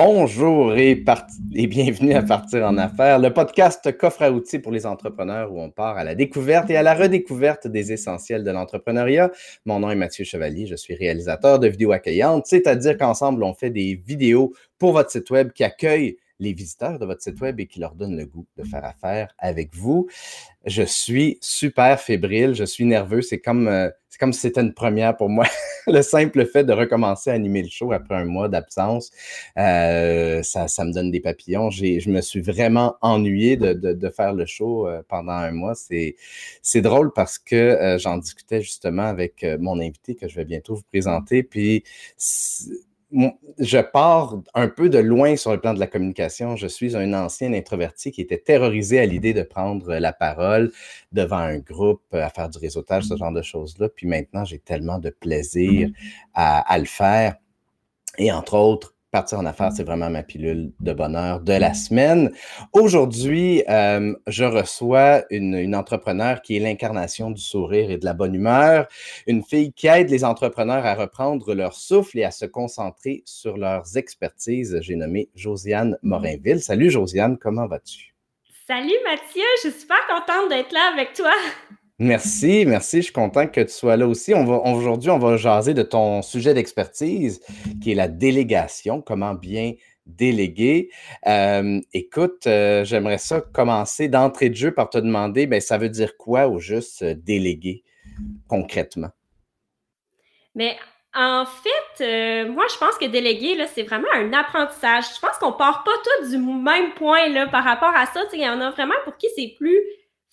Bonjour et, bienvenue à Partir en affaires, le podcast coffre à outils pour les entrepreneurs où on part à la découverte et à la redécouverte des essentiels de l'entrepreneuriat. Mon nom est Mathieu Chevalier, je suis réalisateur de vidéos accueillantes, c'est-à-dire qu'ensemble, on fait des vidéos pour votre site web qui accueillent les visiteurs de votre site web et qui leur donnent le goût de faire affaire avec vous. Je suis super fébrile, je suis nerveux, c'est comme, euh, c'est comme si c'était une première pour moi. le simple fait de recommencer à animer le show après un mois d'absence, euh, ça, ça, me donne des papillons. je me suis vraiment ennuyé de, de, de faire le show euh, pendant un mois. C'est, drôle parce que j'en discutais justement avec mon invité que je vais bientôt vous présenter. Puis je pars un peu de loin sur le plan de la communication. Je suis un ancien introverti qui était terrorisé à l'idée de prendre la parole devant un groupe, à faire du réseautage, ce genre de choses-là. Puis maintenant, j'ai tellement de plaisir à, à le faire. Et entre autres, Partir en affaires, c'est vraiment ma pilule de bonheur de la semaine. Aujourd'hui, euh, je reçois une, une, entrepreneur qui est l'incarnation du sourire et de la bonne humeur, une fille qui aide les entrepreneurs à reprendre leur souffle et à se concentrer sur leurs expertises. J'ai nommé Josiane Morinville. Salut Josiane, comment vas-tu? Salut Mathieu, je suis super contente d'être là avec toi. Merci, merci. Je suis content que tu sois là aussi. On va, aujourd'hui, on va jaser de ton sujet d'expertise, qui est la délégation, comment bien déléguer. Euh, écoute, euh, j'aimerais ça commencer d'entrée de jeu par te demander, ben, ça veut dire quoi au juste euh, déléguer concrètement? Mais en fait, moi, je pense que déléguer, c'est vraiment un apprentissage. Je pense qu'on part pas tous du même point là, par rapport à ça. Il y en a vraiment pour qui c'est plus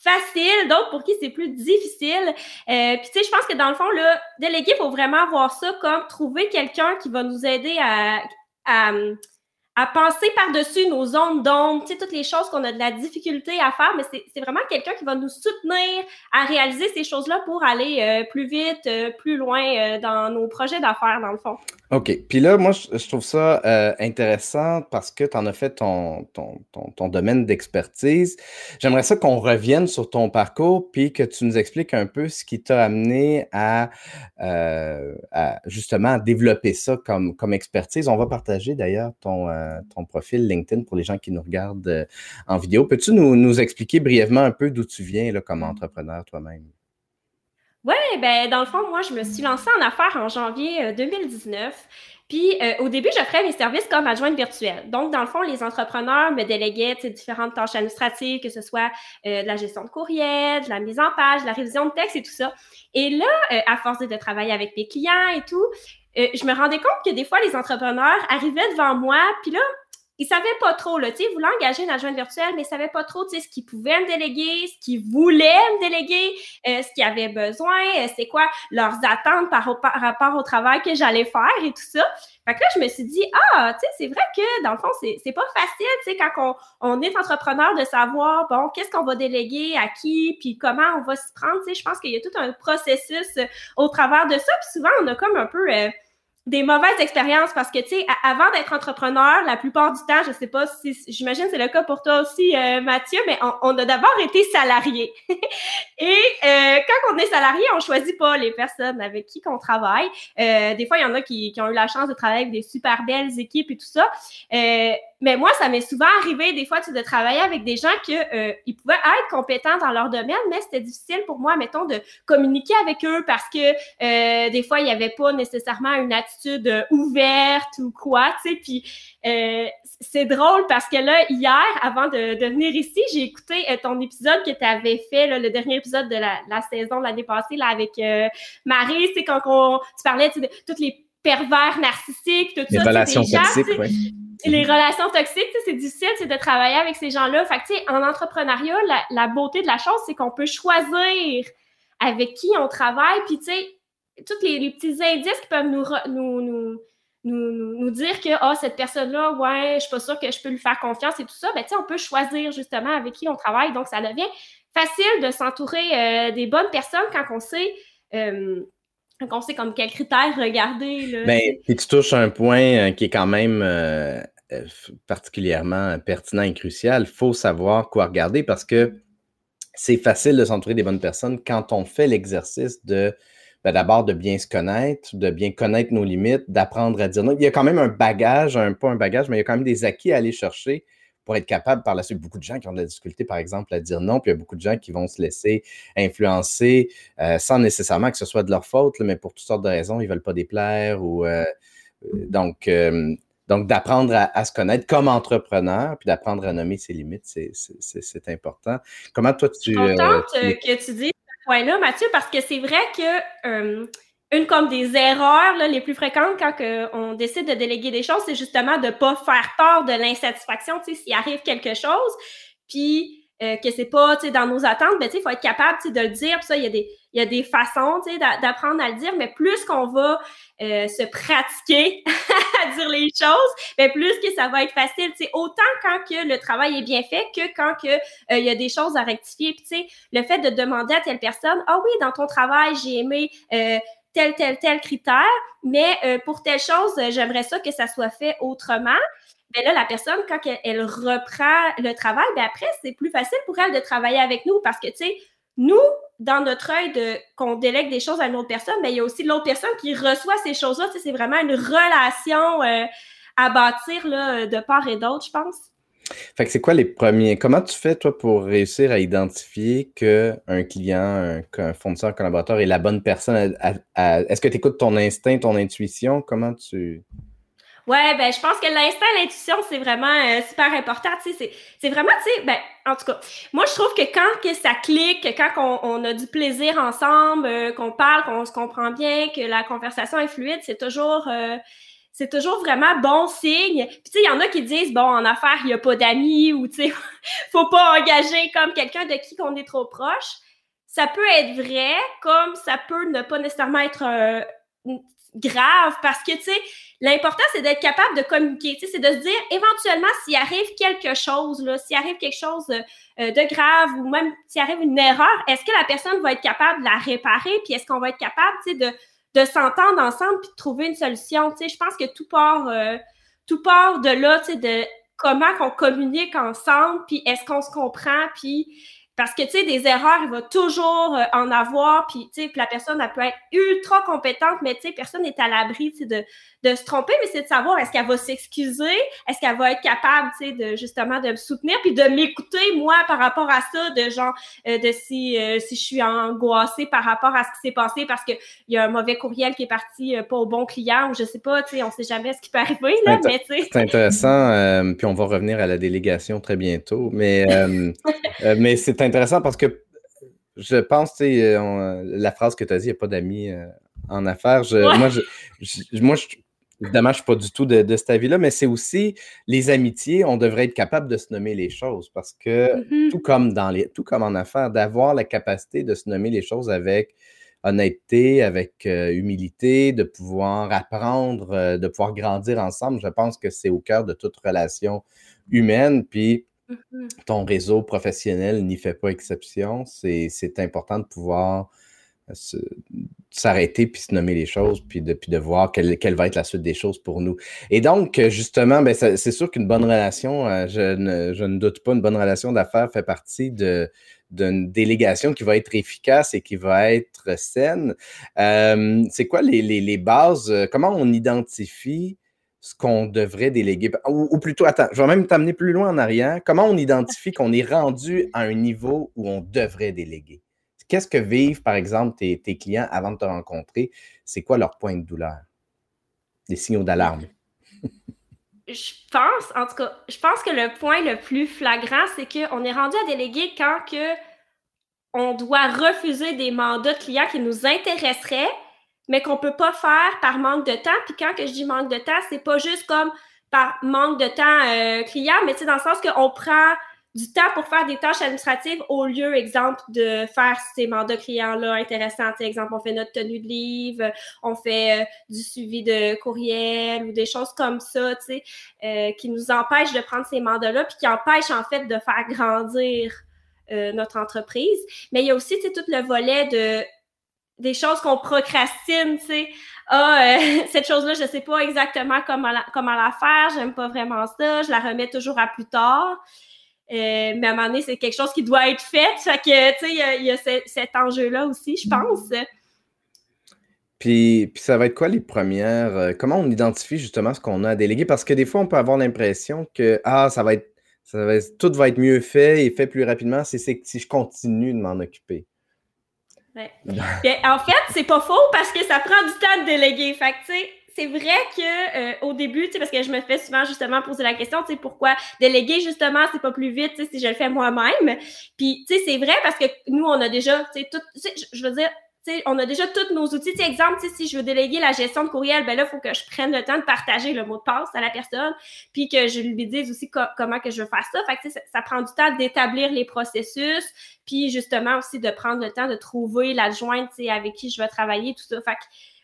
facile, d'autres pour qui c'est plus difficile. Euh, puis tu sais, je pense que dans le fond, là, déléguer, il faut vraiment voir ça comme trouver quelqu'un qui va nous aider à, à, à penser par-dessus nos zones d'ombre, toutes les choses qu'on a de la difficulté à faire, mais c'est vraiment quelqu'un qui va nous soutenir à réaliser ces choses-là pour aller euh, plus vite, euh, plus loin euh, dans nos projets d'affaires, dans le fond. OK. Puis là, moi, je, trouve ça intéressant parce que tu en as fait ton, ton, ton, domaine d'expertise. J'aimerais ça qu'on revienne sur ton parcours puis que tu nous expliques un peu ce qui t'a amené à, à, justement développer ça comme, comme expertise. On va partager d'ailleurs ton euh, ton profil LinkedIn pour les gens qui nous regardent euh, en vidéo. Peux-tu nous, expliquer brièvement un peu d'où tu viens comme entrepreneur toi-même? Oui, ben dans le fond, moi, je me suis lancée en affaires en janvier 2019. Euh, Puis au début, j'offrais mes services comme adjointe virtuelle. Donc, dans le fond, les entrepreneurs me déléguaient différentes tâches administratives, que ce soit de la gestion de courriel, de la mise en page, de la révision de texte et tout ça. Et là, à force de travailler avec mes clients et tout, euh, je me rendais compte que des fois, les entrepreneurs arrivaient devant moi, puis là, ils savaient pas trop, là, tu sais, voulaient engager une adjointe virtuelle, mais ils savaient pas trop, tu sais, ce qu'ils pouvaient me déléguer, ce qu'ils voulaient me déléguer, euh, ce qu'ils avaient besoin, euh, c'est quoi leurs attentes par, rapport au travail que j'allais faire et tout ça. Fait que là, je me suis dit, ah, tu sais, c'est vrai que, dans le fond, c'est pas facile, tu sais, quand on, on, est entrepreneur de savoir, bon, qu'est-ce qu'on va déléguer à qui, puis comment on va s'y prendre, tu sais, je pense qu'il y a tout un processus au travers de ça, puis souvent, on a comme un peu des mauvaises expériences parce que, tu sais, avant d'être entrepreneur, la plupart du temps, je sais pas si, j'imagine c'est le cas pour toi aussi, euh, Mathieu, mais on, a d'abord été salarié. Et euh, quand on est salarié, on choisit pas les personnes avec qui qu'on travaille. Euh, des fois, il y en a qui, qui, ont eu la chance de travailler avec des super belles équipes et tout ça. Mais moi, ça m'est souvent arrivé des fois de travailler avec des gens qui euh, ils pouvaient être compétents dans leur domaine, mais c'était difficile pour moi, mettons, de communiquer avec eux parce que euh, des fois, il n'y avait pas nécessairement une attitude euh, ouverte ou quoi, tu sais. Puis c'est drôle parce que là, hier, avant de, venir ici, j'ai écouté ton épisode que tu avais fait, le dernier épisode de la, saison de l'année passée, là, avec Marie, c'est quand on, tu parlais de toutes les pervers narcissiques, tout les ça. Relations toxiques, oui les relations toxiques, c'est difficile, de travailler avec ces gens-là. En entrepreneuriat, la, beauté de la chose, c'est qu'on peut choisir avec qui on travaille, puis tu sais, tous les, petits indices qui peuvent nous, dire que, ah, cette personne-là, ouais, je suis pas sûre que je peux lui faire confiance et tout ça, ben, on peut choisir justement avec qui on travaille. Donc, ça devient facile de s'entourer euh, des bonnes personnes quand on sait euh, on sait comme quels critères regarder. Là, ben, tu touches un point euh, qui est quand même euh, euh, particulièrement pertinent et crucial. Il faut savoir quoi regarder parce que c'est facile de s'entourer des bonnes personnes quand on fait l'exercice de ben, d'abord de bien se connaître, de bien connaître nos limites, d'apprendre à dire non. Il y a quand même un bagage, un, pas un bagage, mais il y a quand même des acquis à aller chercher pour être capable par la suite. Beaucoup de gens qui ont de la difficulté, par exemple, à dire non, puis il y a beaucoup de gens qui vont se laisser influencer euh, sans nécessairement que ce soit de leur faute, mais pour toutes sortes de raisons, ils ne veulent pas déplaire ou. Euh, donc, donc, d'apprendre à, se connaître comme entrepreneur, puis d'apprendre à nommer ses limites, c'est important. Comment toi, tu... Je suis contente euh, que tu dises ce point-là, Mathieu, parce que c'est vrai que euh, une comme des erreurs les plus fréquentes quand on décide de déléguer des choses, c'est justement de ne pas faire part de l'insatisfaction, tu sais, s'il arrive quelque chose, puis euh, que c'est pas dans nos attentes, ben, il faut être capable de le dire. Puis ça, il y a des, il y a des façons d'apprendre à le dire, mais plus qu'on va euh, se pratiquer à dire les choses, ben, plus que ça va être facile. Autant quand que le travail est bien fait que quand que, euh, il y a des choses à rectifier. Puis le fait de demander à telle personne, ah oui, dans ton travail, j'ai aimé tel, tel, tel critère, mais pour telle chose, j'aimerais ça que ça soit fait autrement. Mais là, la personne, quand elle, reprend le travail, bien après, c'est plus facile pour elle de travailler avec nous parce que, tu sais, nous, dans notre œil de qu'on délègue des choses à une autre personne, bien, il y a aussi l'autre personne qui reçoit ces choses-là. C'est vraiment une relation euh, à bâtir de part et d'autre, je pense. Fait que c'est quoi les premiers. Comment tu fais, toi, pour réussir à identifier qu'un client, un, fournisseur, un collaborateur est la bonne personne? Est-ce que tu écoutes ton instinct, ton intuition? Comment tu. Ouais, ben je pense que l'instinct, l'intuition, c'est vraiment euh, super important. Tu sais, c'est vraiment, tu sais, ben en tout cas, moi je trouve que quand que ça clique, quand on, on a du plaisir ensemble, euh, qu'on parle, qu'on se comprend bien, que la conversation est fluide, c'est toujours euh, c'est toujours vraiment bon signe. Puis tu sais, il y en a qui disent bon, en affaires, il n'y a pas d'amis ou tu sais, faut pas engager comme quelqu'un de qui qu'on est trop proche. Ça peut être vrai, comme ça peut ne pas nécessairement être grave parce que, tu sais, l'important, c'est d'être capable de communiquer, tu sais, c'est de se dire, éventuellement, s'il arrive quelque chose, là, s'il arrive quelque chose de, euh, de grave ou même s'il arrive une erreur, est-ce que la personne va être capable de la réparer? Puis est-ce qu'on va être capable, tu sais, de, de s'entendre ensemble puis de trouver une solution, je pense que tout part, euh, tout part de là, de comment qu'on communique ensemble puis est-ce qu'on se comprend puis parce que, tu des erreurs, il va toujours euh, en avoir, puis, tu sais, la personne, elle peut être ultra compétente, mais, tu personne n'est à l'abri, de, de se tromper, mais c'est de savoir est-ce qu'elle va s'excuser, est-ce qu'elle va être capable, tu sais, de, justement, de me soutenir, puis de m'écouter, moi, par rapport à ça, de genre, euh, de si, euh, si je suis angoissée par rapport à ce qui s'est passé parce qu'il y a un mauvais courriel qui est parti pas au bon client, ou je sais pas, tu sais, on sait jamais ce qui peut arriver, là, mais, tu sais. C'est intéressant, puis on va revenir à la délégation très bientôt, mais, mais c'est intéressant parce que je pense, tu sais, euh, la phrase que tu as dit, il n'y a pas d'amis euh, en affaires. Moi, je, moi évidemment, je ne suis pas du tout de, cet avis-là, mais c'est aussi les amitiés, on devrait être capable de se nommer les choses parce que mm-hmm. tout, comme dans les, tout comme en affaires, d'avoir la capacité de se nommer les choses avec honnêteté, avec euh, humilité, de pouvoir apprendre, de pouvoir grandir ensemble, je pense que c'est au cœur de toute relation humaine. Puis, Mmh ton réseau professionnel n'y fait pas exception. C'est important de pouvoir euh, s'arrêter puis se nommer les choses, puis de, de voir quelle, quelle, va être la suite des choses pour nous. Et donc, justement, ben, c'est sûr qu'une bonne relation, euh, je ne, je ne, doute pas, une bonne relation d'affaires fait partie d'une délégation qui va être efficace et qui va être saine. Euh, c'est quoi les, les, les, bases? Comment on identifie ce qu'on devrait déléguer? Ou, plutôt, attends, je vais même t'amener plus loin en arrière. Comment on identifie qu'on est rendu à un niveau où on devrait déléguer? Qu'est-ce que vivent, par exemple, tes, clients avant de te rencontrer? C'est quoi leur point de douleur? Des signaux d'alarme? je pense, en tout cas, je pense que le point le plus flagrant, c'est qu'on est rendu à déléguer quand que on doit refuser des mandats de clients qui nous intéresseraient, mais qu'on peut pas faire par manque de temps. Puis quand je dis manque de temps, c'est pas juste comme par manque de temps euh, client, mais c'est dans le sens qu'on prend du temps pour faire des tâches administratives au lieu, exemple, de faire ces mandats clients-là intéressants. exemple, on fait notre tenue de livre, on fait euh, du suivi de courriel ou des choses comme ça, tu sais, euh, qui nous empêchent de prendre ces mandats-là, puis qui empêchent, en fait, de faire grandir notre entreprise. Mais il y a aussi, tu tout le volet de des choses qu'on procrastine, tu sais. Ah, euh, cette chose-là, je sais pas exactement comment la, comment la faire, j'aime pas vraiment ça, je la remets toujours à plus tard. Euh, mais à un moment donné, c'est quelque chose qui doit être fait. Fait que, tu sais, il y a, cet enjeu-là aussi, je pense. Puis, puis ça va être quoi les premières? Euh, comment on identifie justement ce qu'on a à déléguer? Parce que des fois, on peut avoir l'impression que ah, ça va être, ça va tout va être mieux fait et fait plus rapidement si, si je continue de m'en occuper. Ouais. en fait, c'est pas faux parce que ça prend du temps de déléguer. Fait que, tu sais, c'est vrai que euh, au début, tu parce que je me fais souvent justement poser la question, tu sais, pourquoi déléguer justement, c'est pas plus vite, tu si je le fais moi-même. Puis, tu sais, c'est vrai parce que nous, on a déjà, tu sais, tout, je veux dire, on a déjà tous nos outils. T'sais, exemple, si je veux déléguer la gestion de courriel, ben là, il faut que je prenne le temps de partager le mot de passe à la personne, puis que je lui dise aussi comment que je veux faire ça. Fait que, ça, prend du temps d'établir les processus, puis justement aussi de prendre le temps de trouver l'adjointe avec qui je vais travailler, tout ça. Fait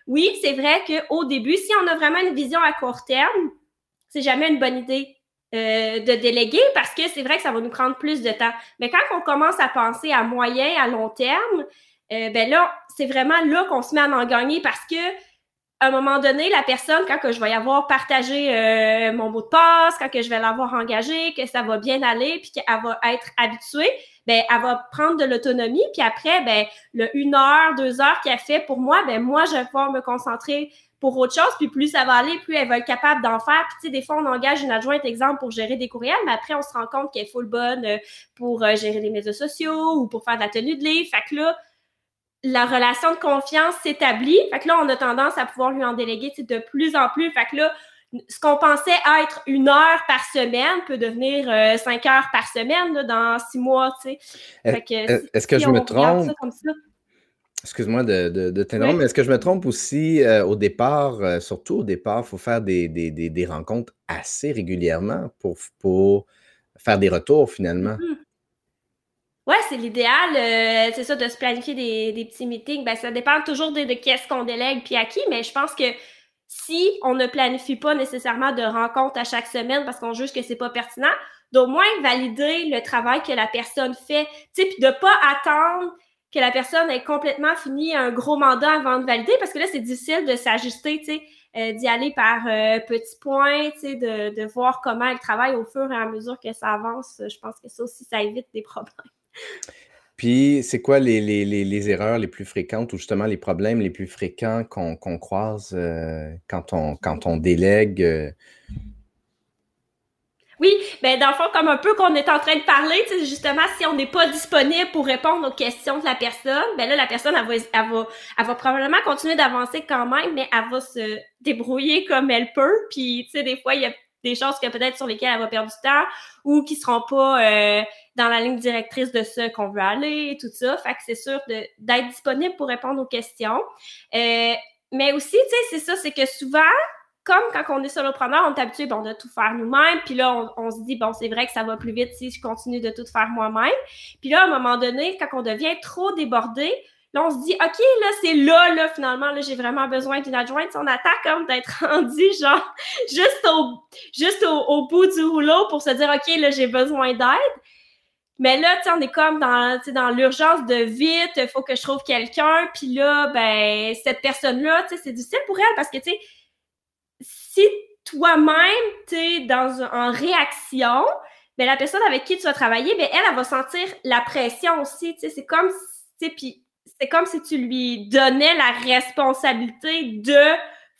oui, c'est vrai qu'au début, si on a vraiment une vision à court terme, c'est jamais une bonne idée euh, de déléguer parce que c'est vrai que ça va nous prendre plus de temps. Mais quand on commence à penser à moyen, à long terme, euh, ben là, c'est vraiment là qu'on se met à en gagner parce que à un moment donné, la personne, quand que je vais avoir partagé euh, mon mot de passe, quand que je vais l'avoir engagé, que ça va bien aller, puis qu'elle va être habituée, ben elle va prendre de l'autonomie, puis après, ben le une heure, deux heures qu'elle fait pour moi, ben moi je vais pouvoir me concentrer pour autre chose, puis plus ça va aller, plus elle va être capable d'en faire. Puis tu sais, des fois on engage une adjointe, exemple, pour gérer des courriels, mais après on se rend compte qu'elle est full bonne euh, pour gérer les médias sociaux ou pour faire de la tenue de livre. Fait que là, la relation de confiance s'établit. Fait que là, on a tendance à pouvoir lui en déléguer de plus en plus. Fait que là, ce qu'on pensait être une heure par semaine peut devenir euh, cinq heures par semaine dans six mois, tu sais. Est-ce que je me trompe? Excuse-moi de, de, t'interrompre, mais est-ce que je me trompe aussi euh, au départ, euh, surtout au départ, il faut faire des, des, des, rencontres assez régulièrement pour, pour faire des retours finalement? Mm-hmm. Ouais, c'est l'idéal, euh, c'est ça, de se planifier des, petits meetings. Ben, ça dépend toujours de, qu'est-ce qu'on délègue puis à qui, mais je pense que si on ne planifie pas nécessairement de rencontres à chaque semaine parce qu'on juge que c'est pas pertinent, d'au moins valider le travail que la personne fait, tu sais, puis de pas attendre que la personne ait complètement fini un gros mandat avant de valider parce que là, c'est difficile de s'ajuster, tu sais. Euh, d'y aller par euh, petits points, tu sais, de, de voir comment elle travaille au fur et à mesure que ça avance. Je pense que ça aussi, ça évite des problèmes. Puis, c'est quoi les, erreurs les plus fréquentes ou justement les problèmes les plus fréquents qu'on croise euh, quand, on, quand on délègue? Euh? Oui, ben dans le fond, comme un peu qu'on est en train de parler, justement, si on n'est pas disponible pour répondre aux questions de la personne, ben là, la personne, elle va, va, elle va probablement continuer d'avancer quand même, mais elle va se débrouiller comme elle peut. Puis, tu sais, des fois, il y a des choses que peut-être sur lesquelles elle va perdre du temps ou qui seront pas euh, dans la ligne directrice de ce qu'on veut aller tout ça. Fait que c'est sûr d'être disponible pour répondre aux questions. Euh, mais aussi, tu sais, c'est ça, c'est que souvent, comme quand on est solopreneur, on est habitué bon, de tout faire nous-mêmes. Puis là, on, se dit, bon, c'est vrai que ça va plus vite si je continue de tout faire moi-même. Puis là, à un moment donné, quand on devient trop débordé, Là, on se dit, OK, là, c'est là, là, finalement, là, j'ai vraiment besoin d'une adjointe. On attend comme d'être rendu, genre, juste au, bout du rouleau pour se dire, OK, là, j'ai besoin d'aide. Mais là, tu on est comme dans, l'urgence de vite, il faut que je trouve quelqu'un. Puis là, ben, cette personne-là, tu sais, c'est difficile pour elle parce que, tu sais, si toi-même, tu es dans, en réaction, ben, la personne avec qui tu vas travailler, ben, elle, elle va sentir la pression aussi, tu sais, c'est comme, tu sais, puis c'est comme si tu lui donnais la responsabilité de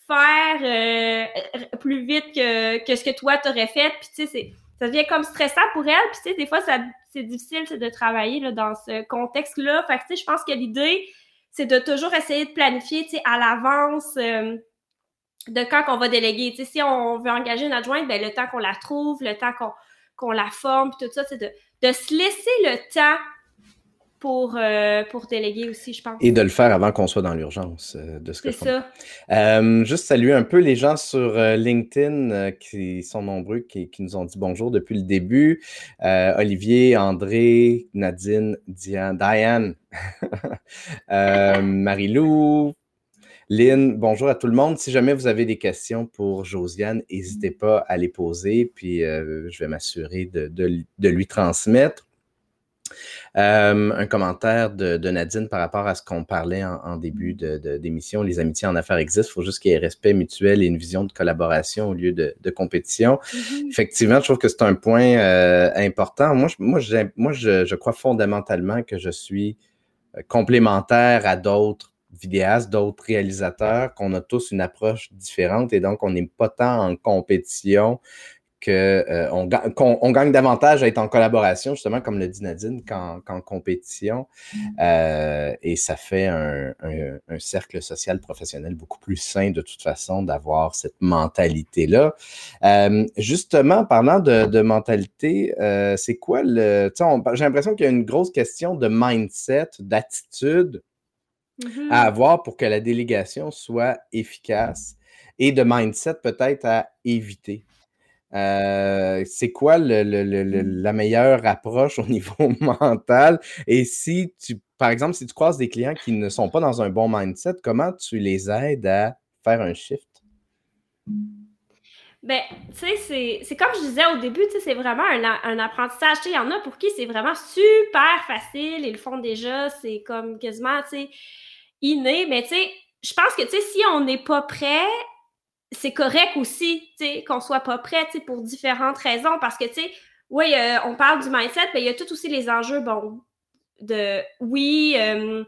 faire euh, plus vite que, ce que toi t'aurais fait. Puis tu sais, ça devient comme stressant pour elle. Puis tu sais, des fois, c'est difficile de travailler là, dans ce contexte-là. Fait que tu sais, je pense que l'idée, c'est de toujours essayer de planifier, tu sais, à l'avance. Euh, de quand qu'on va déléguer. Tu sais, si on veut engager une adjointe, ben, le temps qu'on la trouve, le temps qu'on la forme, tout ça, c'est de, de se laisser le temps pour, euh, pour déléguer aussi, je pense. Et de le faire avant qu'on soit dans l'urgence euh, de ce que C'est ça. Euh, juste saluer un peu les gens sur LinkedIn qui sont nombreux, qui, qui, nous ont dit bonjour depuis le début. Olivier, André, Nadine, Diane, Diane, Marie-Lou, Lynn, bonjour à tout le monde. Si jamais vous avez des questions pour Josiane, n'hésitez pas à les poser, puis je vais m'assurer de, de, lui transmettre. Euh, un commentaire de, Nadine par rapport à ce qu'on parlait en, début d'émission. les amitiés en affaires existent. Il faut juste qu'il y ait respect mutuel et une vision de collaboration au lieu de, compétition. Mm-hmm. Effectivement, je trouve que c'est un point euh, important. Moi, moi, moi je, crois fondamentalement que je suis euh, complémentaire à d'autres vidéastes, d'autres réalisateurs, qu'on a tous une approche différente et donc on n'est pas tant en compétition qu'on euh, on, gagne davantage à être en collaboration, justement, comme le dit Nadine, qu'en compétition. Mm. Euh, et ça fait un, cercle social professionnel beaucoup plus sain, de toute façon, d'avoir cette mentalité-là. Euh, justement, parlant de, mentalité, c'est quoi le... J'ai l'impression qu'il y a une grosse question de mindset, d'attitude mm-hmm. à avoir pour que la délégation soit efficace et de mindset peut-être à éviter. Euh, c'est quoi le, mmh. la meilleure approche au niveau mental? Et si tu, par exemple, si tu croises des clients qui ne sont pas dans un bon mindset, comment tu les aides à faire un shift? Ben, tu sais, c'est comme je disais au début, tu sais, c'est vraiment un, un apprentissage. Tu sais, il y en a pour qui c'est vraiment super facile, ils le font déjà, c'est comme quasiment, tu sais, inné. Mais tu sais, je pense que, tu sais, si on n'est pas prêt, c'est correct aussi, tu sais, qu'on soit pas prêt, tu sais, pour différentes raisons, parce que, tu sais, oui, euh, on parle du mindset, mais il y a tout aussi les enjeux, bon, de, oui, euh,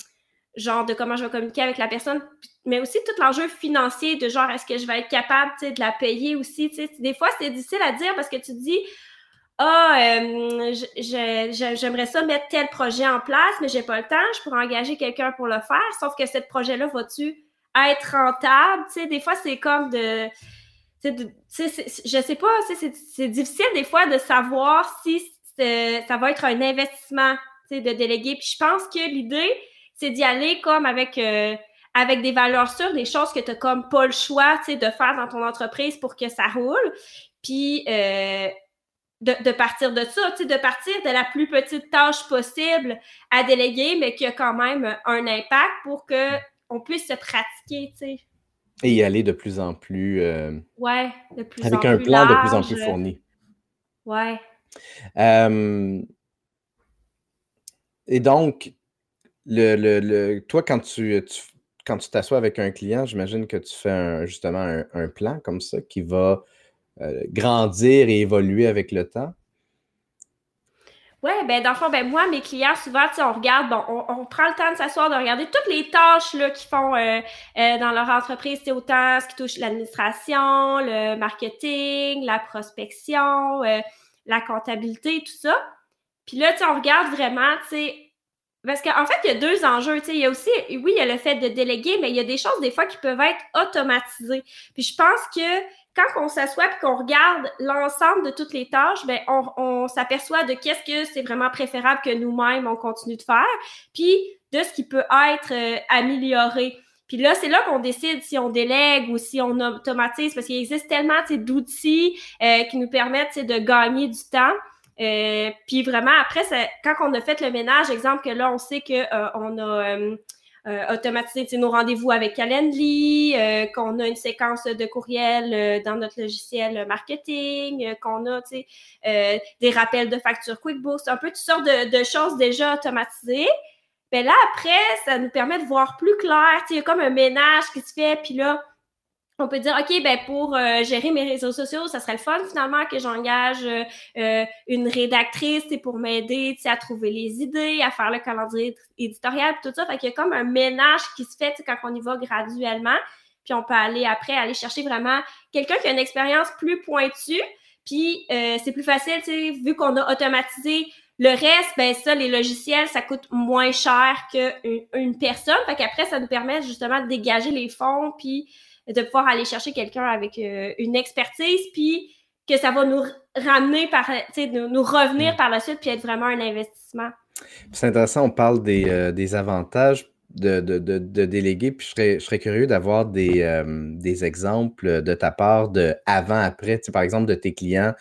genre de comment je vais communiquer avec la personne, mais aussi tout l'enjeu financier de genre, est-ce que je vais être capable, tu sais, de la payer aussi, tu sais, des fois, c'est difficile à dire parce que tu dis, ah, euh, j'aimerais ça mettre tel projet en place, mais j'ai pas le temps, je pourrais engager quelqu'un pour le faire, sauf que ce projet-là va-tu être rentable. Tu sais, des fois, c'est comme de. je sais pas, c'est difficile des fois de savoir si ça va être un investissement de déléguer. Puis je pense que l'idée, c'est d'y aller comme avec, euh, avec des valeurs sûres, des choses que tu n'as comme pas le choix de faire dans ton entreprise pour que ça roule. Puis euh, de, de, partir de ça, de partir de la plus petite tâche possible à déléguer, mais qui a quand même un impact pour que on puisse se pratiquer, tu sais. Et y aller de plus en plus. Euh, ouais, de plus avec un plan de plus en plus fourni. Ouais. et donc, le, le, toi, quand tu, quand tu t'assois avec un client, j'imagine que tu fais justement un, plan comme ça qui va euh, grandir et évoluer avec le temps. Oui, ben dans le fond, ben moi, mes clients, souvent, on regarde, bon, on, prend le temps de s'asseoir, de regarder toutes les tâches là, qu'ils font euh, euh, dans leur entreprise, c'est autant ce qui touche l'administration, le marketing, la prospection, euh, la comptabilité, tout ça. Puis là, on regarde vraiment, tu sais, parce qu'en fait, il y a deux enjeux. Tu sais, il y a aussi, oui, il y a le fait de déléguer, mais il y a des choses des fois qui peuvent être automatisées. Puis je pense que quand on s'assoit et qu'on regarde l'ensemble de toutes les tâches, ben on, s'aperçoit de qu'est-ce que c'est vraiment préférable que nous-mêmes on continue de faire, puis de ce qui peut être euh, amélioré. Puis là, c'est là qu'on décide si on délègue ou si on automatise, parce qu'il existe tellement d'outils euh, qui nous permettent de gagner du temps. Euh, puis vraiment, après, quand on a fait le ménage, exemple que là, on sait qu'on a euh, automatiser nos rendez-vous avec Calendly, euh, qu'on a une séquence de courriels euh, dans notre logiciel marketing, qu'on a des rappels de factures QuickBooks, un peu toutes sortes de, choses déjà automatisées. Mais ben là, après, ça nous permet de voir plus clair. Il y a comme un ménage qui se fait, puis là, on peut dire, OK, ben pour euh, gérer mes réseaux sociaux, ça serait le fun finalement que j'engage euh, euh, une rédactrice pour m'aider à trouver les idées, à faire le calendrier éditorial, tout ça. Fait qu'il y a comme un ménage qui se fait quand on y va graduellement. Puis on peut aller après, aller chercher vraiment quelqu'un qui a une expérience plus pointue. Puis c'est plus facile, vu qu'on a automatisé le reste, ben ça, les logiciels, ça coûte moins cher qu'une une personne. Fait qu'après, ça nous permet justement de dégager les fonds, puis de pouvoir aller chercher quelqu'un avec euh, une expertise, puis que ça va nous ramener par, nous, nous revenir mm. par la suite, puis être vraiment un investissement. C'est intéressant, on parle des, euh, avantages de, de, de, déléguer, puis je serais, je serais curieux d'avoir des, euh, des exemples de ta part de avant-après, par exemple, de tes clients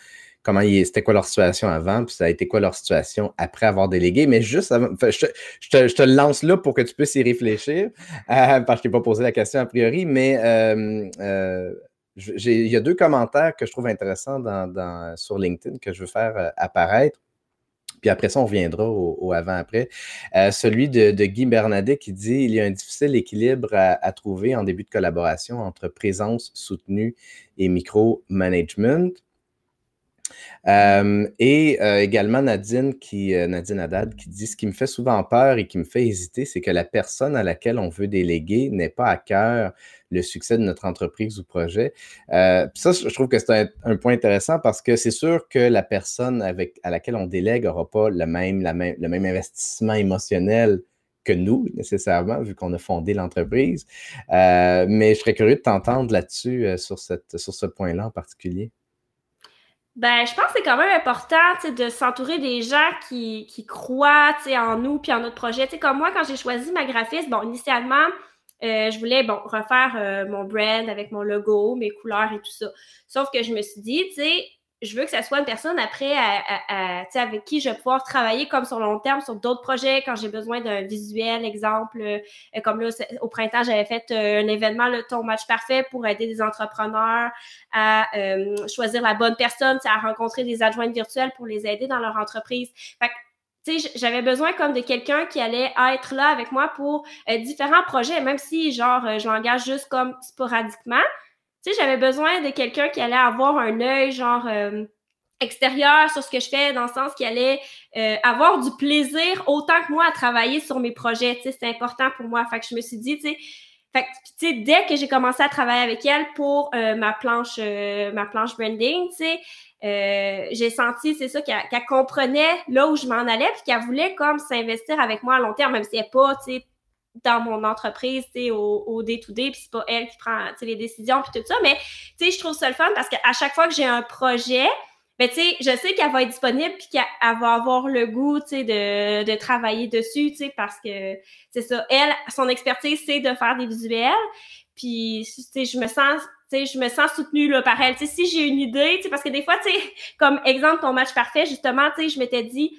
comment c'était quoi leur situation avant, puis ça a été quoi leur situation après avoir délégué. Mais juste avant, je, te, le lance là pour que tu puisses y réfléchir, euh, parce que je t'ai pas posé la question a priori, mais euh, euh, il y a deux commentaires que je trouve intéressants sur LinkedIn que je veux faire apparaître. Puis après ça, on reviendra au, avant-après. celui de, Guy Bernadet qui dit Il y a un difficile équilibre à, trouver en début de collaboration entre présence soutenue et micro-management. Euh, et euh, également Nadine, qui, Nadine Haddad, qui dit ce qui me fait souvent peur et qui me fait hésiter, c'est que la personne à laquelle on veut déléguer n'est pas à cœur le succès de notre entreprise ou projet. ça, je trouve que c'est un, point intéressant parce que c'est sûr que la personne avec, à laquelle on délègue n'aura pas le même, même, le même investissement émotionnel que nous, nécessairement, vu qu'on a fondé l'entreprise. Euh, mais je serais curieux de t'entendre là-dessus, euh, sur, sur ce point-là en particulier. Ben, je pense que c'est quand même important de s'entourer des gens qui, qui croient en nous puis en notre projet. sais, comme moi, quand j'ai choisi ma graphiste, bon, initialement, euh, je voulais bon, refaire mon brand avec mon logo, mes couleurs et tout ça. Sauf que je me suis dit, tu sais, je veux que ça soit une personne après à, avec qui je vais pouvoir travailler comme sur long terme sur d'autres projets quand j'ai besoin d'un visuel, exemple. Euh, comme là, au printemps, j'avais fait euh, un événement, le ton match parfait pour aider des entrepreneurs à euh, choisir la bonne personne, à rencontrer des adjointes virtuelles pour les aider dans leur entreprise. Fait sais, j'avais besoin comme de quelqu'un qui allait être là avec moi pour différents projets, même si, genre, je l'engage juste comme sporadiquement tu sais, j'avais besoin de quelqu'un qui allait avoir un œil, genre, euh, extérieur sur ce que je fais, dans le sens qui allait euh, avoir du plaisir autant que moi à travailler sur mes projets. Tu sais, c'est important pour moi. Fait que je me suis dit, tu sais, fait sais, dès que j'ai commencé à travailler avec elle pour euh, ma planche, ma planche branding, tu sais, j'ai senti, c'est ça, qu'elle comprenait là où je m'en allais, puis qu'elle voulait comme s'investir avec moi à long terme, même si elle n'est pas, tu sais, dans mon entreprise, tu sais, au day-to-day, puis c'est pas elle qui prend, les décisions, puis tout ça, mais, tu sais, je trouve ça le fun parce qu'à chaque fois que j'ai un projet, ben, tu sais, je sais qu'elle va être disponible puis qu'elle va avoir le goût, tu sais, de, de travailler dessus, tu sais, parce que, c'est ça, elle, son expertise, c'est de faire des visuels, puis, tu sais, je me sens tu je me sens soutenue là, par elle. Tu si j'ai une idée, tu parce que des fois, comme exemple, ton match parfait, justement, je m'étais dit,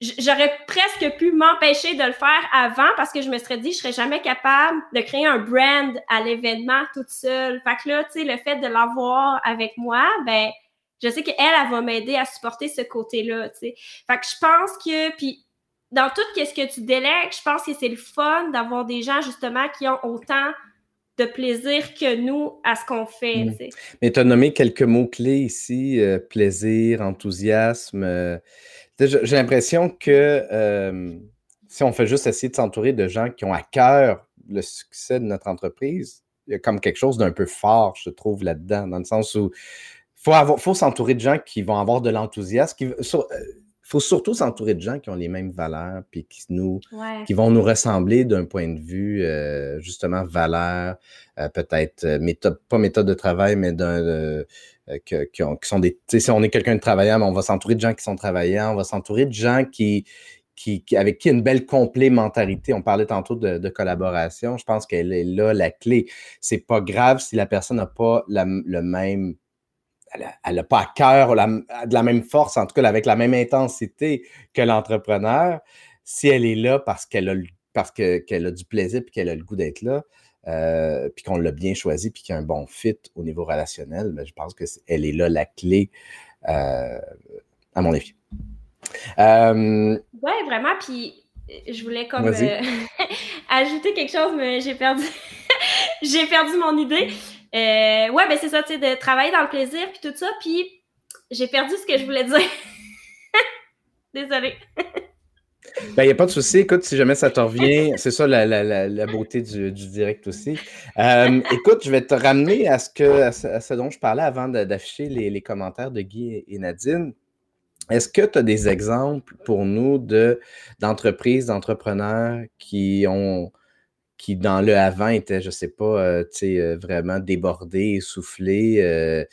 j'aurais presque pu m'empêcher de le faire avant parce que je me serais dit je serais jamais capable de créer un brand à l'événement toute seule. Fait que là, tu sais, le fait de l'avoir avec moi, ben je sais qu'elle, elle va m'aider à supporter ce côté-là, tu sais. Fait que je pense que, puis dans tout ce que tu délègues, je pense que c'est le fun d'avoir des gens, justement, qui ont autant de plaisir que nous à ce qu'on fait, mmh. Mais tu as nommé quelques mots-clés ici, euh, plaisir, enthousiasme... Euh, j'ai l'impression que euh, si on fait juste essayer de s'entourer de gens qui ont à cœur le succès de notre entreprise, il y a comme quelque chose d'un peu fort, je trouve, là-dedans, dans le sens où il faut, faut s'entourer de gens qui vont avoir de l'enthousiasme. Faut surtout s'entourer de gens qui ont les mêmes valeurs, puis qui, nous, qui vont nous ressembler d'un point de vue, euh, justement, valeur, peut-être méthode, pas méthode de travail, mais d'un euh, qui, sont des. Si on est quelqu'un de travaillant, on va s'entourer de gens qui sont travaillants, on va s'entourer de gens qui, qui, avec qui une belle complémentarité. On parlait tantôt de, collaboration. Je pense qu'elle est là la clé. C'est pas grave si la personne n'a pas le même. Elle n'a pas à cœur de la même force, en tout cas avec la même intensité que l'entrepreneur. Si elle est là parce qu'elle a, parce qu'elle a du plaisir et qu'elle a le goût d'être là, euh, puis qu'on l'a bien choisi, puis qu'il y a un bon fit au niveau relationnel, mais ben, je pense qu'elle est, est là la clé, euh, à mon avis. Euh, oui, vraiment. Puis je voulais comme ajouter quelque chose, mais j'ai perdu, j'ai perdu mon idée. Ouais, ben c'est ça, tu sais, de travailler dans le plaisir, puis tout ça. Puis j'ai perdu ce que je voulais dire. Désolée. Il ben, n'y a pas de souci. Écoute, si jamais ça te revient, c'est ça la, beauté du, direct aussi. Euh, écoute, je vais te ramener à ce, que, à ce, dont je parlais avant d'afficher les, commentaires de Guy et Nadine. Est-ce que tu as des exemples pour nous d'entreprises, d'entrepreneurs qui ont qui dans le avant étaient, je ne sais pas, euh, euh, vraiment débordés, essoufflés,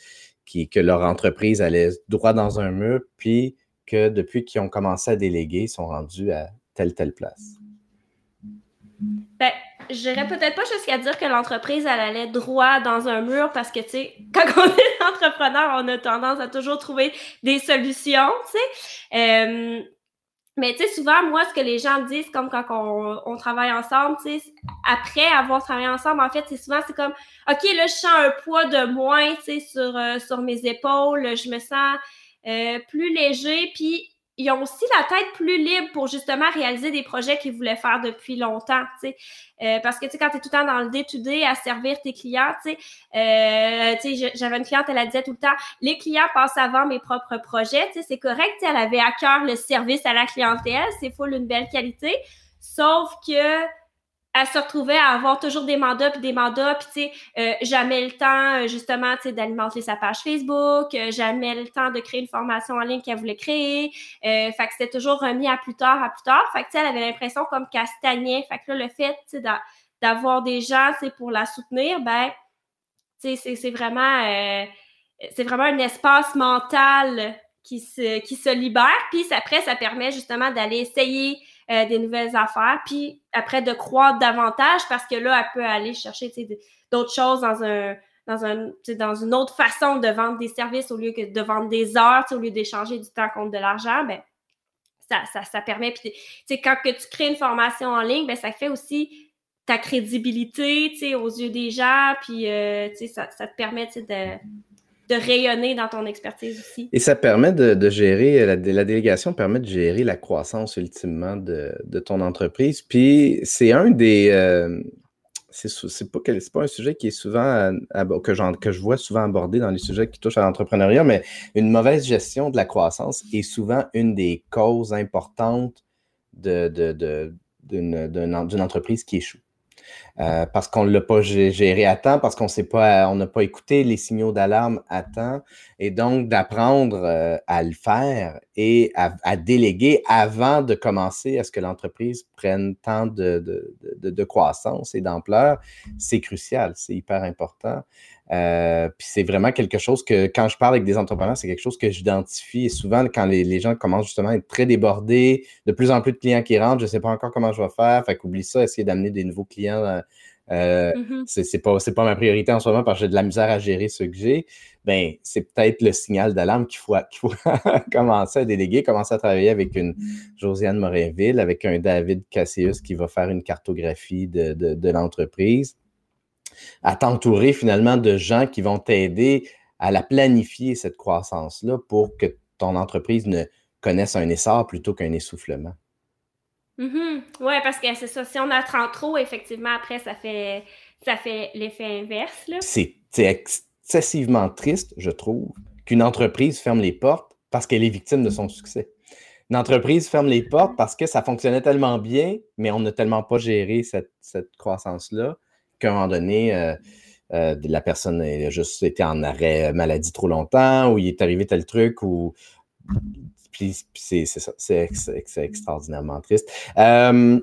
qui, que leur entreprise allait droit dans un mur, puis que depuis qu'ils ont commencé à déléguer, ils sont rendus à telle, telle place? Ben, je n'irais peut-être pas jusqu'à dire que l'entreprise, allait droit dans un mur parce que, tu sais, quand on est entrepreneur, on a tendance à toujours trouver des solutions, tu sais. Mais, tu sais, souvent, moi, ce que les gens disent, comme quand on, travaille ensemble, tu sais, après avoir travaillé ensemble, en fait, c'est souvent, c'est comme, OK, là, je sens un poids de moins, tu sais, sur, euh, sur mes épaules, je me sens euh, plus léger. Puis ils ont aussi la tête plus libre pour justement réaliser des projets qu'ils voulaient faire depuis longtemps, tu sais. Euh, parce que, tu sais, quand tu es tout le temps dans le day-to-day à servir tes clients, tu sais, euh, tu sais, j'avais une cliente, elle disait tout le temps, les clients passent avant mes propres projets, tu sais, c'est correct, elle avait à cœur le service à la clientèle, c'est full une belle qualité, sauf que elle se retrouvait à avoir toujours des mandats puis des mandats puis tu sais euh, jamais le temps euh, justement tu sais d'alimenter sa page Facebook euh, jamais le temps de créer une formation en ligne qu'elle voulait créer. Euh, fait que c'était toujours remis à plus tard à plus tard. Fait que tu sais elle avait l'impression comme qu'elle fait que là le fait tu sais d'avoir des gens sais pour la soutenir ben tu sais c'est vraiment c'est vraiment un espace mental qui se qui se libère. Puis après ça permet justement d'aller essayer euh, des nouvelles affaires, puis après de croître davantage parce que là, elle peut aller chercher d'autres choses dans un dans un dans une autre façon de vendre des services au lieu que de vendre des heures, au lieu d'échanger du temps contre de l'argent, ben ça, ça, permet. Puis, quand que tu crées une formation en ligne, ben ça fait aussi ta crédibilité, aux yeux des gens, puis euh, ça te permet de, de rayonner dans ton expertise aussi. Et ça permet de, gérer, la, délégation permet de gérer la croissance ultimement de, ton entreprise. Puis c'est un des. Euh, c'est pas, pas un sujet qui est souvent que, que je vois souvent abordé dans les sujets qui touchent à l'entrepreneuriat, mais une mauvaise gestion de la croissance est souvent une des causes importantes d'une entreprise qui échoue. Euh, parce qu'on ne l'a pas géré à temps, parce qu'on n'a pas écouté les signaux d'alarme à temps, et donc d'apprendre euh, à le faire et à, déléguer avant de commencer à ce que l'entreprise prenne tant de croissance et d'ampleur, c'est crucial, c'est hyper important. Euh, puis c'est vraiment quelque chose que, quand je parle avec des entrepreneurs, c'est quelque chose que j'identifie. Et souvent, quand les, gens commencent justement à être très débordés, de plus en plus de clients qui rentrent, je ne sais pas encore comment je vais faire. Fait qu'oublie ça, essayer d'amener des nouveaux clients. Euh, euh mm-hmm. C'est pas, pas ma priorité en ce moment parce que j'ai de la misère à gérer ce que j'ai. Ben, c'est peut-être le signal d'alarme qu'il faut, commencer à déléguer, commencer à travailler avec une Josiane Morinville, avec un David Cassius qui va faire une cartographie de, de, de l'entreprise à t'entourer finalement de gens qui vont t'aider à la planifier, cette croissance-là, pour que ton entreprise ne connaisse un essor plutôt qu'un essoufflement. Mm-hmm. Oui, parce que c'est ça. Si on attend trop, effectivement, après, ça fait, ça fait l'effet inverse. C'est excessivement triste, je trouve, qu'une entreprise ferme les portes parce qu'elle est victime de son succès. Une entreprise ferme les portes parce que ça fonctionnait tellement bien, mais on n'a tellement pas géré cette, cette croissance-là qu'à un moment donné, euh, euh, la personne a juste été en arrêt maladie trop longtemps, ou il est arrivé tel truc, ou. Puis, c'est extraordinairement triste. Euh,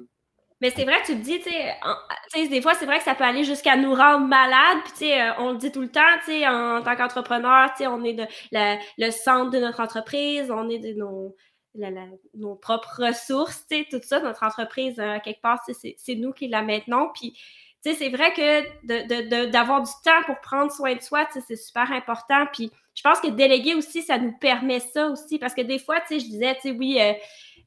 mais c'est vrai que tu te dis, tu sais, des fois, c'est vrai que ça peut aller jusqu'à nous rendre malades. Puis, tu sais, on le dit tout le temps, tu sais, en tant qu'entrepreneur, tu sais, on est le centre de notre entreprise, on est de nos, propres ressources, tu sais, tout ça, notre entreprise, quelque part, c'est nous qui la maintenons. Puis, sais, c'est vrai que d'avoir du temps pour prendre soin de soi, c'est super important. Puis je pense que déléguer aussi, ça nous permet ça aussi. Parce que des fois, tu sais, je disais, tu sais, oui, euh,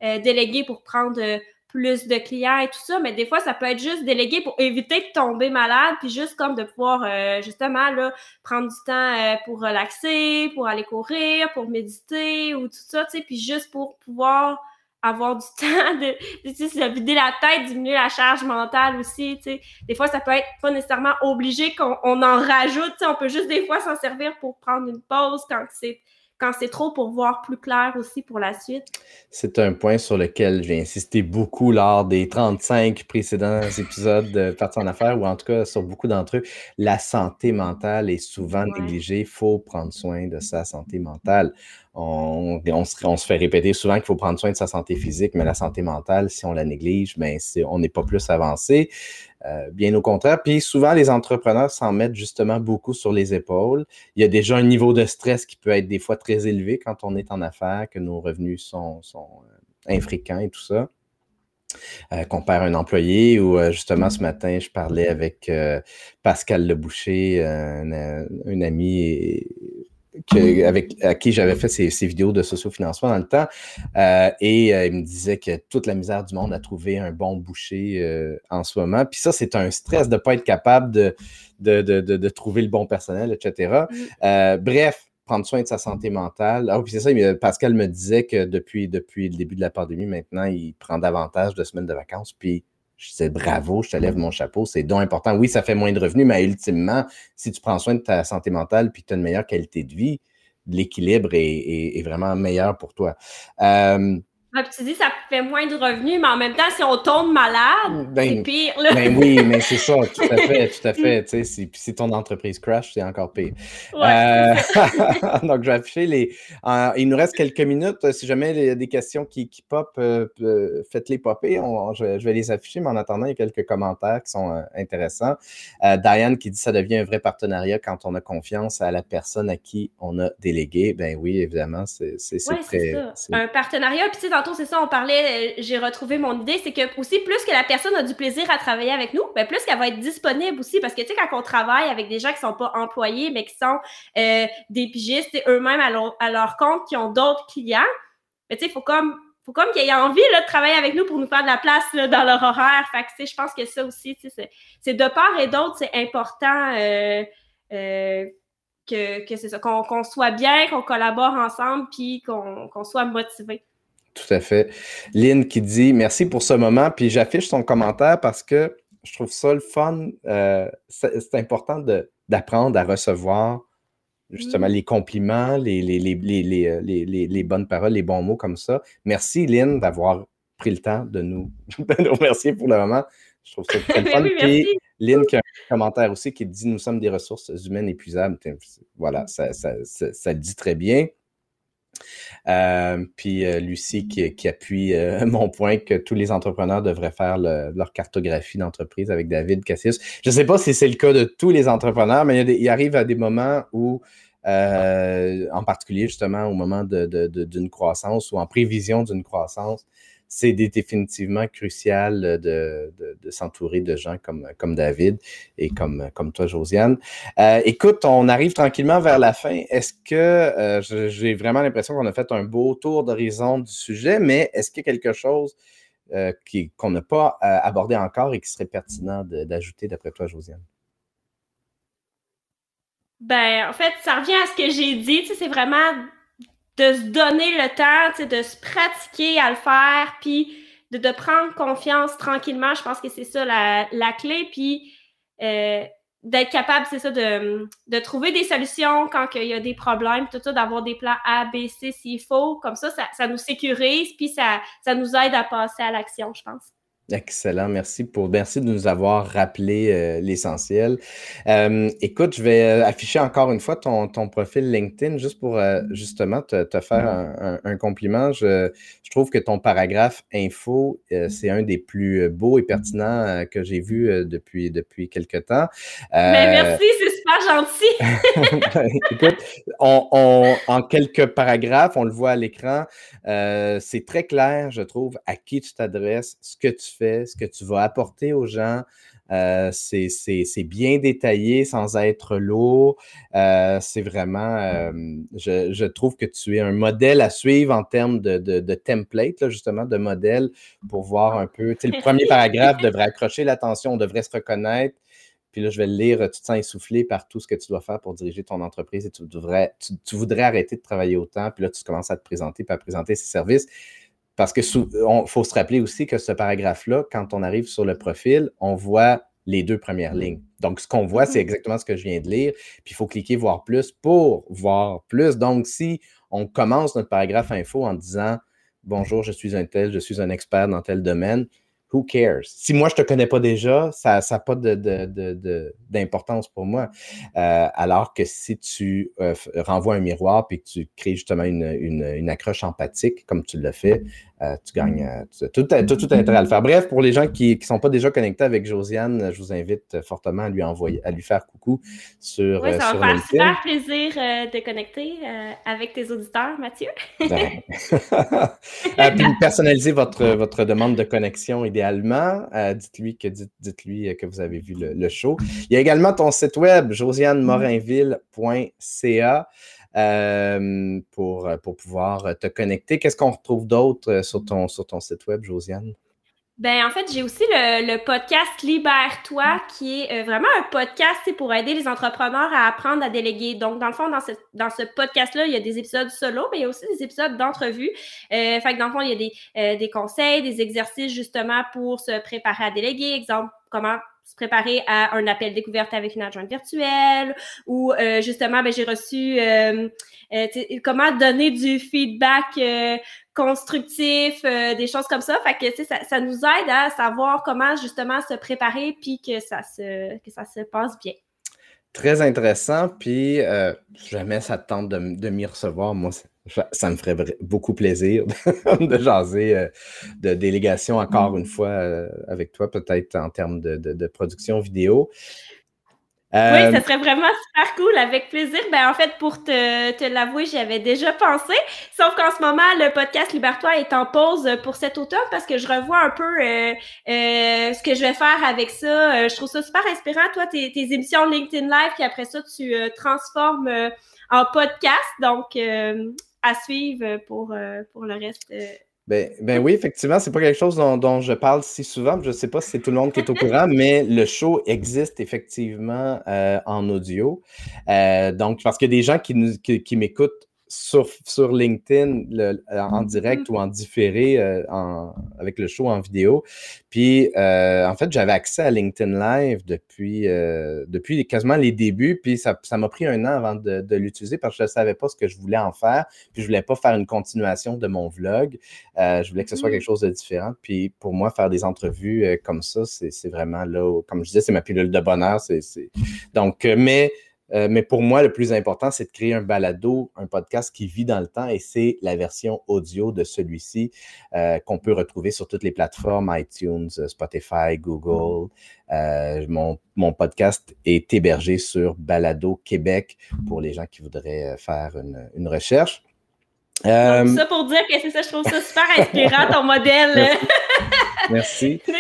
euh, déléguer pour prendre euh, plus de clients et tout ça, mais des fois, ça peut être juste déléguer pour éviter de tomber malade, puis juste comme de pouvoir, justement, là, prendre du temps pour relaxer, pour aller courir, pour méditer ou tout ça, tu sais, puis juste pour pouvoir avoir du temps de, de, vider la tête, diminuer la charge mentale aussi. sais. Des fois, ça peut être pas nécessairement obligé qu'on en rajoute. On peut juste des fois s'en servir pour prendre une pause quand c'est quand c'est trop pour voir plus clair aussi pour la suite. C'est un point sur lequel j'ai insisté beaucoup lors des 35 précédents épisodes de Partie en affaires, ou en tout cas sur beaucoup d'entre eux. La santé mentale est souvent négligée. Il faut prendre soin de sa santé mentale on, se, fait répéter souvent qu'il faut prendre soin de sa santé physique, mais la santé mentale, si on la néglige, ben, on n'est pas plus avancé. Euh, bien au contraire. Puis souvent, les entrepreneurs s'en mettent justement beaucoup sur les épaules. Il y a déjà un niveau de stress qui peut être des fois très élevé quand on est en affaires, que nos revenus sont, sont euh, infréquents et tout ça. Euh, qu'on perd un employé ou justement ce matin, je parlais avec Pascal Leboucher, un, un ami avec, à qui j'avais fait ces, vidéos de sociofinancement dans le temps. Euh, et euh, il me disait que toute la misère du monde a trouvé un bon boucher euh, en ce moment. Puis ça, c'est un stress de ne pas être capable de, de, de, de, trouver le bon personnel, etc. Bref, prendre soin de sa santé mentale. Ah, puis c'est ça, Pascal me disait que depuis, depuis le début de la pandémie, maintenant, il prend davantage de semaines de vacances. Puis je disais bravo, je te lève mon chapeau, c'est donc important. Oui, ça fait moins de revenus, mais ultimement, si tu prends soin de ta santé mentale puis que tu as une meilleure qualité de vie, l'équilibre est, vraiment meilleur pour toi. Euh, ah, tu dis ça fait moins de revenus, mais en même temps, si on tombe malade, ben, c'est pire. Ben oui, mais c'est ça, tout à fait, tout à fait. Tu sais, si, si ton entreprise crash, c'est encore pire. Euh, donc, je vais afficher les. il nous reste quelques minutes. Si jamais il y a des questions qui, qui pop, euh, euh, faites-les popper. je, vais les afficher, mais en attendant, il y a quelques commentaires qui sont intéressants. Diane qui dit ça devient un vrai partenariat quand on a confiance à la personne à qui on a délégué. Ben oui, évidemment, c'est ouais, très. Un partenariat, puis tu sais, c'est ça, on parlait, euh, j'ai retrouvé mon idée, c'est que aussi, plus que la personne a du plaisir à travailler avec nous, ben, plus qu'elle va être disponible aussi. Parce que, tu sais, quand on travaille avec des gens qui ne sont pas employés, mais qui sont euh, des pigistes eux-mêmes à, leur, compte, qui ont d'autres clients, ben, tu sais, il faut comme faut comme qu'ils aient envie là, de travailler avec nous pour nous faire de la place dans leur horaire. Fait que, je pense que ça aussi, c'est de part et d'autre, c'est important euh, que, c'est ça, qu'on soit bien, qu'on collabore ensemble, puis qu'on soit motivé. Tout à fait. Lynn qui dit merci pour ce moment, puis j'affiche son commentaire parce que je trouve ça le fun. Euh, c'est important d'apprendre à recevoir justement mm. les compliments, les, euh, les, les, bonnes paroles, les bons mots comme ça. Merci, Lynn, d'avoir pris le temps de nous, remercier pour le moment. Je trouve ça très fun. oui, Lynn qui a un commentaire aussi qui dit Nous sommes des ressources humaines épuisables. Voilà, ça, ça, ça le dit très bien. Euh, puis euh, Lucie qui, appuie euh, mon point que tous les entrepreneurs devraient faire leur cartographie d'entreprise avec David Cassius. Je ne sais pas si c'est le cas de tous les entrepreneurs, mais il, arrive à des moments où, en particulier justement au moment d'une croissance ou en prévision d'une croissance, c'est définitivement crucial de, s'entourer de gens comme, comme David et comme, comme toi, Josiane. Euh, écoute, on arrive tranquillement vers la fin. Est-ce que euh, j'ai vraiment l'impression qu'on a fait un beau tour d'horizon du sujet, mais est-ce qu'il y a quelque chose euh, qu'on n'a pas abordé encore et qui serait pertinent d'ajouter d'après toi, Josiane? Ben, en fait, ça revient à ce que j'ai dit. C'est vraiment de se donner le temps, de se pratiquer à le faire, puis de, prendre confiance tranquillement. Je pense que c'est ça la, la, clé. Puis euh, d'être capable, c'est ça, de, de, trouver des solutions quand il y a des problèmes, tout ça, d'avoir des plans A, B, C s'il faut. Comme ça, ça, ça nous sécurise, puis ça, ça nous aide à passer à l'action, je pense. Excellent, merci pour merci de nous avoir rappelé euh, l'essentiel. Euh, écoute, je vais euh, afficher encore une fois ton, ton profil LinkedIn juste pour justement te, te faire un, un, compliment. Je, je, trouve que ton paragraphe info, c'est un des plus beaux et pertinents que j'ai vu depuis, depuis quelque temps. Mais merci, c'est gentil. Ben, écoute, on, on, en quelques paragraphes, on le voit à l'écran, c'est très clair, je trouve, à qui tu t'adresses, ce que tu fais, ce que tu vas apporter aux gens. Euh, c'est bien détaillé sans être lourd. Euh, c'est vraiment, euh, je, trouve que tu es un modèle à suivre en termes de, de, template, justement, de modèle pour voir un peu. le premier paragraphe devrait accrocher l'attention, on devrait se reconnaître. Puis là, je vais le lire, tu te sens essoufflé par tout ce que tu dois faire pour diriger ton entreprise et tu, devrais, tu, voudrais arrêter de travailler autant. Puis là, tu commences à te présenter, puis à présenter ses services. Parce que faut se rappeler aussi que ce paragraphe-là, quand on arrive sur le profil, on voit les deux premières lignes. Donc, ce qu'on voit, c'est mm-hmm. exactement ce que je viens de lire. Puis, il faut cliquer voir plus pour voir plus. Donc, si on commence notre paragraphe info en disant Bonjour, je suis un tel, je suis un expert dans tel domaine, who cares? Si moi, je ne te connais pas déjà, ça n'a pas d'importance pour moi. Euh, alors que si tu euh, renvoies un miroir et que tu crées justement une, une accroche empathique, comme tu l'as fait, euh, tu gagnes euh, tout, tout, tout, intérêt à le faire. Bref, pour les gens qui ne sont pas déjà connectés avec Josiane, je vous invite fortement à lui envoyer, à lui faire coucou sur. Oui, ça va faire super plaisir euh, de connecter avec tes auditeurs, Mathieu. Ben. puis personnalisez votre, votre demande de connexion idéalement. dites-lui que dites, lui que vous avez vu le, le, show. Il y a également ton site web, josianemorinville.ca. Euh, pour, pour pouvoir te connecter. Qu'est-ce qu'on retrouve d'autre euh, sur ton, sur ton site web, Josiane? Ben, en fait, j'ai aussi le, podcast Libère-toi, qui est euh, vraiment un podcast pour aider les entrepreneurs à apprendre à déléguer. Donc, dans le fond, dans ce, dans ce podcast-là, il y a des épisodes solo, mais il y a aussi des épisodes d'entrevue. Euh, fait que dans le fond, il y a des, euh, des conseils, des exercices justement pour se préparer à déléguer. Exemple, comment se préparer à un appel découverte avec une adjointe virtuelle ou euh, justement, ben, j'ai reçu euh, euh, comment donner du feedback constructif, des choses comme ça. Fait que ça, ça nous aide à savoir comment justement se préparer puis que ça se, que ça se passe bien. Très intéressant. Puis, jamais ça te tente de, de m'y recevoir. Moi, ça me ferait beaucoup plaisir de jaser euh, de délégation encore une fois euh, avec toi, peut-être en termes de, production vidéo. Oui, euh, ça serait vraiment super cool, avec plaisir. Ben, en fait, pour te, te l'avouer, j'y avais déjà pensé. Sauf qu'en ce moment, le podcast Libertoire est en pause pour cet automne parce que je revois un peu ce que je vais faire avec ça. je trouve ça super inspirant. Toi, tes, tes émissions LinkedIn Live, puis après ça, tu transformes en podcast. Donc, à suivre pour, euh, pour le reste. Euh. Ben, ben, oui, effectivement, c'est pas quelque chose dont, je parle si souvent. Je ne sais pas si c'est tout le monde qui est au courant, mais le show existe effectivement euh, en audio. donc, parce qu'il y a des gens qui, qui m'écoutent sur, sur LinkedIn euh, en mm-hmm. direct ou en différé euh, avec le show en vidéo. Puis, euh, en fait, j'avais accès à LinkedIn Live depuis, depuis quasiment les débuts. Puis, ça m'a pris un an avant de, l'utiliser parce que je ne savais pas ce que je voulais en faire. Puis, je ne voulais pas faire une continuation de mon vlog. je voulais que ce soit mm-hmm. quelque chose de différent. Puis, pour moi, faire des entrevues comme ça, c'est vraiment là, comme je disais, c'est ma pilule de bonheur. C'est, Donc, mais euh, mais pour moi, le plus important, c'est de créer un balado, un podcast qui vit dans le temps et c'est la version audio de celui-ci euh, qu'on peut retrouver sur toutes les plateformes, iTunes, Spotify, Google. Euh, mon, mon, podcast est hébergé sur Balado Québec pour les gens qui voudraient faire une, une recherche. Euh... ça pour dire que c'est ça, je trouve ça super inspirant, ton modèle. Merci.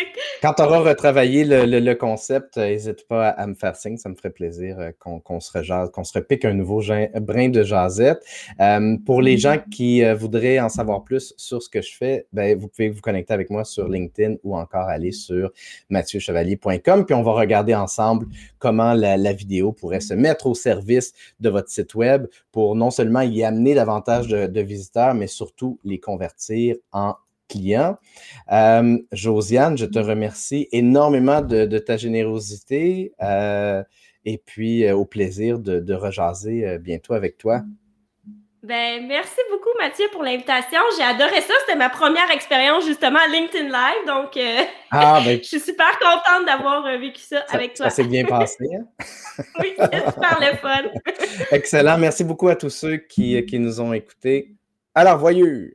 Quand tu auras retravaillé le, concept, n'hésite pas à, me faire signe, ça me ferait plaisir euh, qu'on se, qu'on se repique un nouveau brin de jasette. Euh, pour les gens qui euh, voudraient en savoir plus sur ce que je fais, ben, vous pouvez vous connecter avec moi sur LinkedIn ou encore aller sur mathieuchevalier.com, puis on va regarder ensemble comment la, vidéo pourrait se mettre au service de votre site web pour non seulement y amener davantage de, de visiteurs, mais surtout les convertir en clients. Euh, Josiane, je te remercie énormément de, ta générosité euh, et puis euh, au plaisir de, de rejaser bientôt avec toi. Ben, merci beaucoup, Mathieu, pour l'invitation. J'ai adoré ça. C'était ma première expérience, justement, à LinkedIn Live. Donc, ah, ben je suis super contente d'avoir vécu ça, avec toi. Ça s'est bien passé. Hein? oui, c'est super le fun. Excellent. Merci beaucoup à tous ceux qui, qui nous ont écoutés. À la revoyure!